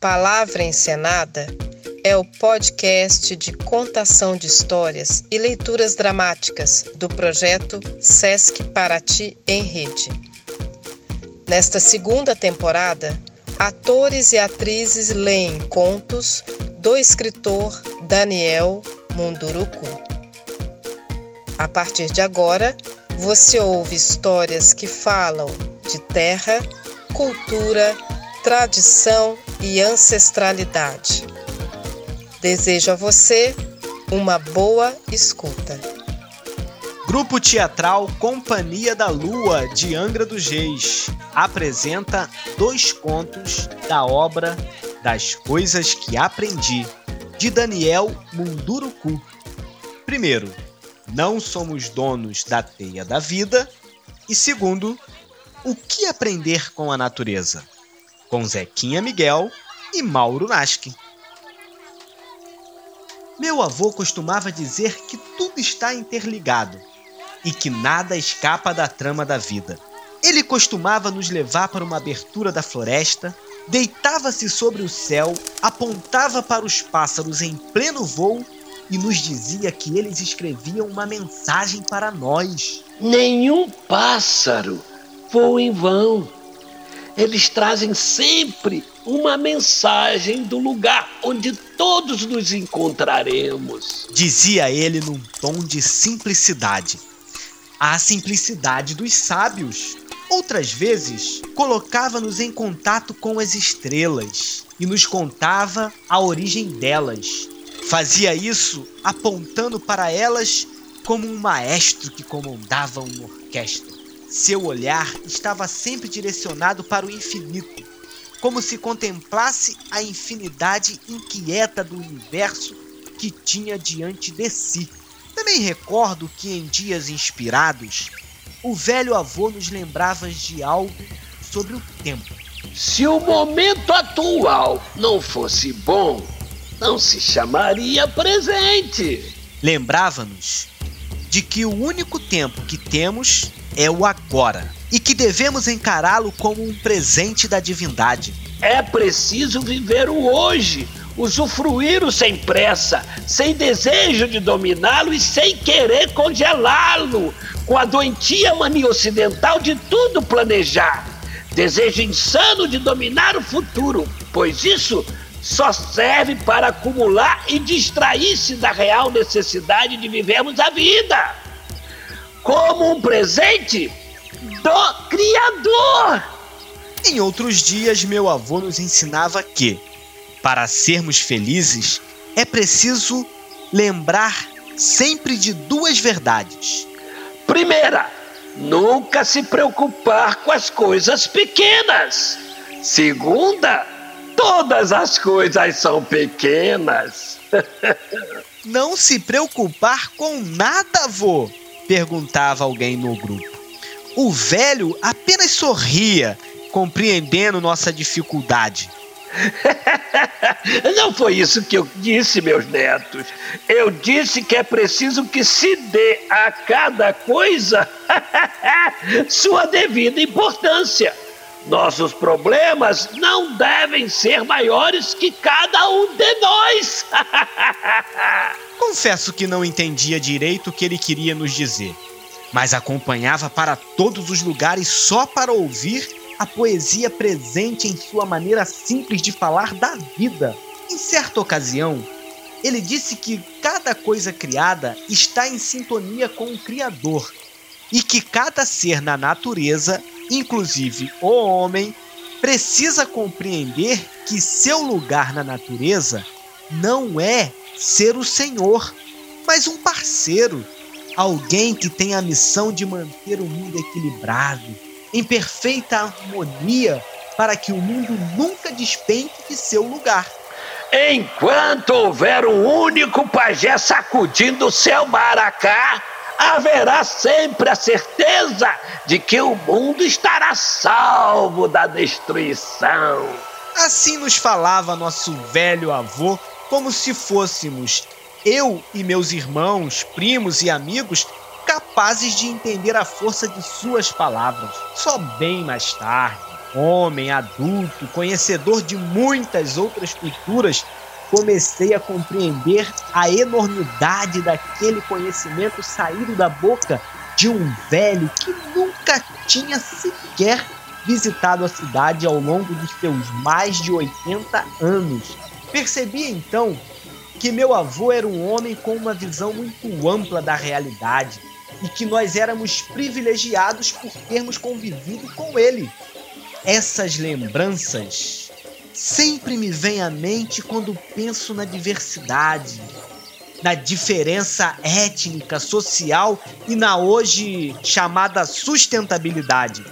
Palavra Encenada é o podcast de contação de histórias e leituras dramáticas do projeto Sesc Paraty em Rede. Nesta segunda temporada, atores e atrizes leem contos do escritor Daniel Munduruku. A partir de agora, você ouve histórias que falam de terra, cultura, tradição e ancestralidade. Desejo a você uma boa escuta. Grupo Teatral Companhia da Lua de Angra dos Reis apresenta dois contos da obra Das Coisas que Aprendi, de Daniel Munduruku. Primeiro, não somos donos da teia da vida. E segundo, o que aprender com a natureza? Com Zequinha Miguel e Mauro Naskin. Meu avô costumava dizer que tudo está interligado e que nada escapa da trama da vida. Ele costumava nos levar para uma abertura da floresta, deitava-se sobre o céu, apontava para os pássaros em pleno voo e nos dizia que eles escreviam uma mensagem para nós. Nenhum pássaro voa em vão. Eles trazem sempre uma mensagem do lugar onde todos nos encontraremos. Dizia ele num tom de simplicidade. A simplicidade dos sábios. Outras vezes, colocava-nos em contato com as estrelas e nos contava a origem delas, Fazia isso apontando para elas como um maestro que comandava uma orquestra. Seu olhar estava sempre direcionado para o infinito, como se contemplasse a infinidade inquieta do universo que tinha diante de si. Também recordo que em dias inspirados, o velho avô nos lembrava de algo sobre o tempo. Se o momento atual não fosse bom, não se chamaria presente. Lembrava-nos de que o único tempo que temos é o agora e que devemos encará-lo como um presente da divindade. É preciso viver o hoje, usufruí-lo sem pressa, sem desejo de dominá-lo e sem querer congelá-lo, com a doentia mania ocidental de tudo planejar. Desejo insano de dominar o futuro, pois isso só serve para acumular e distrair-se da real necessidade de vivermos a vida como um presente do Criador. Em outros dias, meu avô nos ensinava que, para sermos felizes, é preciso lembrar sempre de duas verdades. Primeira, nunca se preocupar com as coisas pequenas. Segunda, Todas as coisas são pequenas. Não se preocupar com nada, avô? Perguntava alguém no grupo. O velho apenas sorria, compreendendo nossa dificuldade. Não foi isso que eu disse, meus netos. Eu disse que é preciso que se dê a cada coisa sua devida importância. Nossos problemas não devem ser maiores que cada um de nós. Confesso que não entendia direito o que ele queria nos dizer, mas acompanhava para todos os lugares só para ouvir a poesia presente em sua maneira simples de falar da vida. Em certa ocasião, ele disse que cada coisa criada está em sintonia com o Criador e que cada ser na natureza inclusive o homem, precisa compreender que seu lugar na natureza não é ser o Senhor, mas um parceiro, alguém que tem a missão de manter o mundo equilibrado, em perfeita harmonia, para que o mundo nunca despenque de seu lugar. Enquanto houver um único pajé sacudindo seu maracá, haverá sempre a certeza de que o mundo estará salvo da destruição. Assim nos falava nosso velho avô, como se fôssemos eu e meus irmãos, primos e amigos capazes de entender a força de suas palavras. Só bem mais tarde, homem, adulto, conhecedor de muitas outras culturas, comecei a compreender a enormidade daquele conhecimento saído da boca de um velho que nunca tinha sequer visitado a cidade ao longo dos seus mais de 80 anos. Percebi então que meu avô era um homem com uma visão muito ampla da realidade e que nós éramos privilegiados por termos convivido com ele. Essas lembranças sempre me vêm à mente quando penso na diversidade, na diferença étnica, social e na hoje chamada sustentabilidade.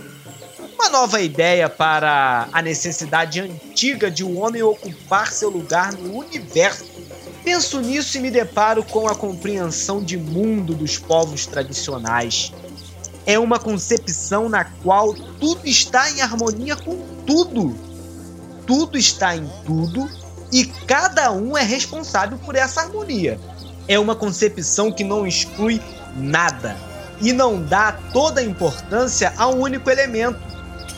Uma nova ideia para a necessidade antiga de um homem ocupar seu lugar no universo. Penso nisso e me deparo com a compreensão de mundo dos povos tradicionais. É uma concepção na qual tudo está em harmonia com tudo. Tudo está em tudo e cada um é responsável por essa harmonia. É uma concepção que não exclui nada e não dá toda a importância a um único elemento,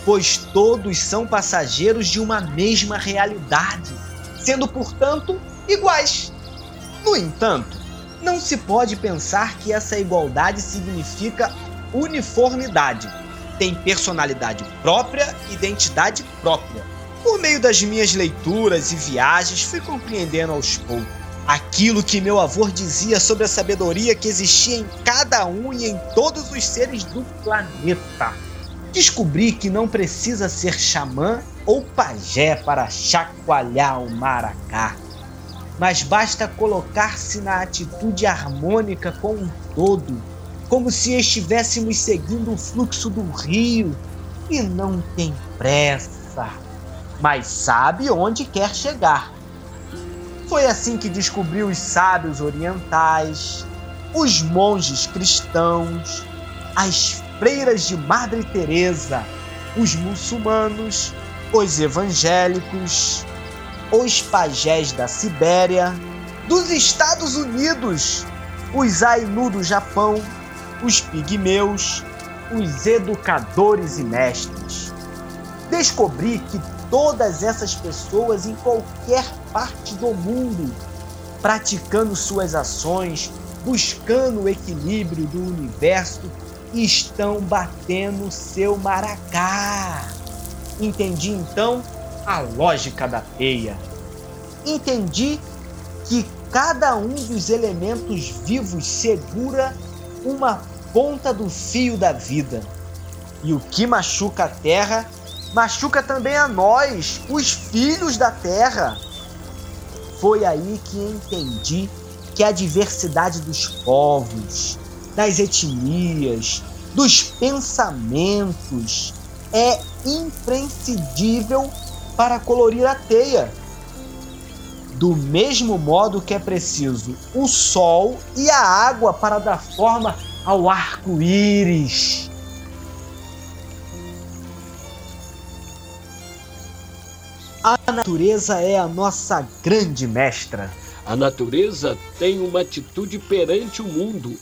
pois todos são passageiros de uma mesma realidade, sendo, portanto, iguais. No entanto, não se pode pensar que essa igualdade significa uniformidade. Tem personalidade própria, identidade própria. Por meio das minhas leituras e viagens, fui compreendendo aos poucos aquilo que meu avô dizia sobre a sabedoria que existia em cada um e em todos os seres do planeta. Descobri que não precisa ser xamã ou pajé para chacoalhar o maracá, mas basta colocar-se na atitude harmônica com o todo, como se estivéssemos seguindo o fluxo do rio e não tem pressa, mas sabe onde quer chegar. Foi assim que descobriu os sábios orientais, os monges cristãos, as freiras de Madre Teresa, os muçulmanos, os evangélicos, os pajés da Sibéria, dos Estados Unidos, os Ainu do Japão, os pigmeus, os educadores e mestres. Descobri que todas essas pessoas em qualquer parte do mundo, praticando suas ações, buscando o equilíbrio do universo, estão batendo seu maracá. Entendi então a lógica da teia. Entendi que cada um dos elementos vivos segura uma ponta do fio da vida. E o que machuca a terra machuca também a nós, os filhos da terra. Foi aí que entendi que a diversidade dos povos, das etnias, dos pensamentos é imprescindível para colorir a teia. Do mesmo modo que é preciso o sol e a água para dar forma ao arco-íris. A natureza é a nossa grande mestra. A natureza tem uma atitude perante o mundo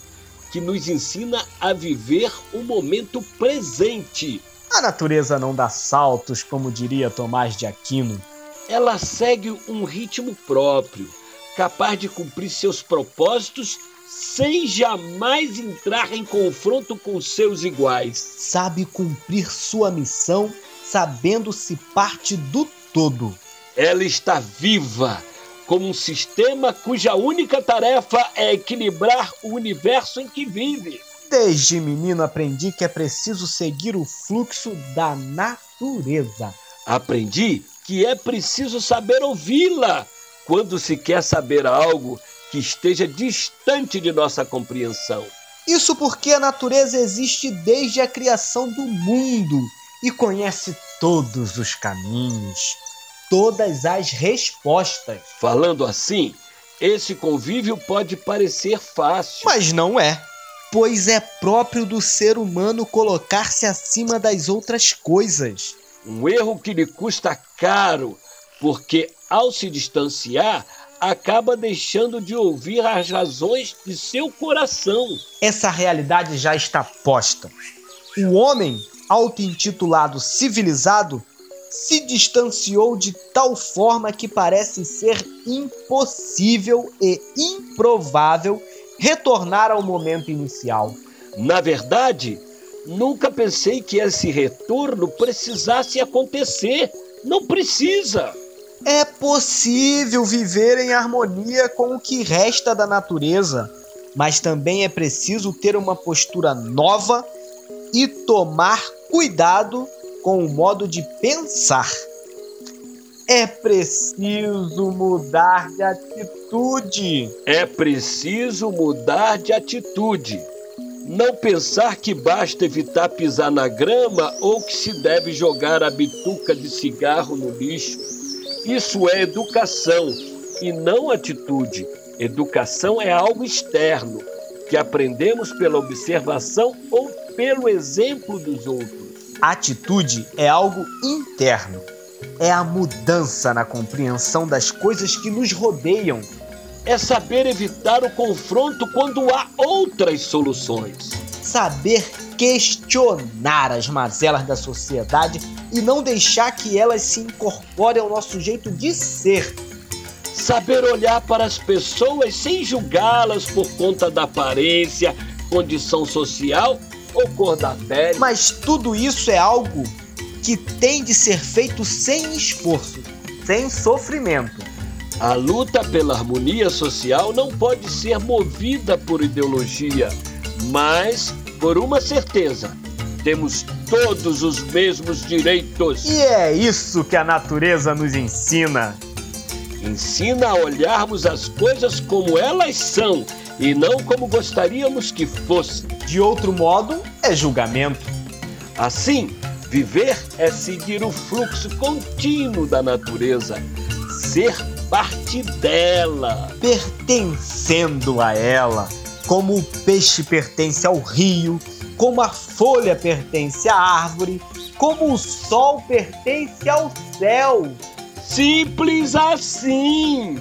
que nos ensina a viver o momento presente. A natureza não dá saltos, como diria Tomás de Aquino. Ela segue um ritmo próprio, capaz de cumprir seus propósitos sem jamais entrar em confronto com seus iguais. Sabe cumprir sua missão, sabendo-se parte do todo. Ela está viva, como um sistema cuja única tarefa é equilibrar o universo em que vive. Desde menino aprendi que é preciso seguir o fluxo da natureza. Aprendi que é preciso saber ouvi-la quando se quer saber algo que esteja distante de nossa compreensão. Isso porque a natureza existe desde a criação do mundo e conhece todos os caminhos, todas as respostas. Falando assim, esse convívio pode parecer fácil. Mas não é. Pois é próprio do ser humano colocar-se acima das outras coisas. Um erro que lhe custa caro, porque ao se distanciar, acaba deixando de ouvir as razões de seu coração. Essa realidade já está posta. O homem, auto-intitulado civilizado, se distanciou de tal forma que parece ser impossível e improvável retornar ao momento inicial. Na verdade, nunca pensei que esse retorno precisasse acontecer. Não precisa. É possível viver em harmonia com o que resta da natureza, mas também é preciso ter uma postura nova e tomar cuidado com o modo de pensar. É preciso mudar de atitude. É preciso mudar de atitude. Não pensar que basta evitar pisar na grama ou que se deve jogar a bituca de cigarro no lixo. Isso é educação e não atitude. Educação é algo externo, que aprendemos pela observação ou pelo exemplo dos outros. Atitude é algo interno. É a mudança na compreensão das coisas que nos rodeiam. É saber evitar o confronto quando há outras soluções. Saber questionar as mazelas da sociedade e não deixar que elas se incorporem ao nosso jeito de ser. Saber olhar para as pessoas sem julgá-las por conta da aparência, condição social ou cor da pele. Mas tudo isso é algo que tem de ser feito sem esforço, sem sofrimento. A luta pela harmonia social não pode ser movida por ideologia, mas por uma certeza: temos todos os mesmos direitos. E é isso que a natureza nos ensina. Ensina a olharmos as coisas como elas são e não como gostaríamos que fossem. De outro modo, é julgamento. Assim, viver é seguir o fluxo contínuo da natureza, ser parte dela, pertencendo a ela, como o peixe pertence ao rio, como a folha pertence à árvore, como o sol pertence ao céu. Simples assim.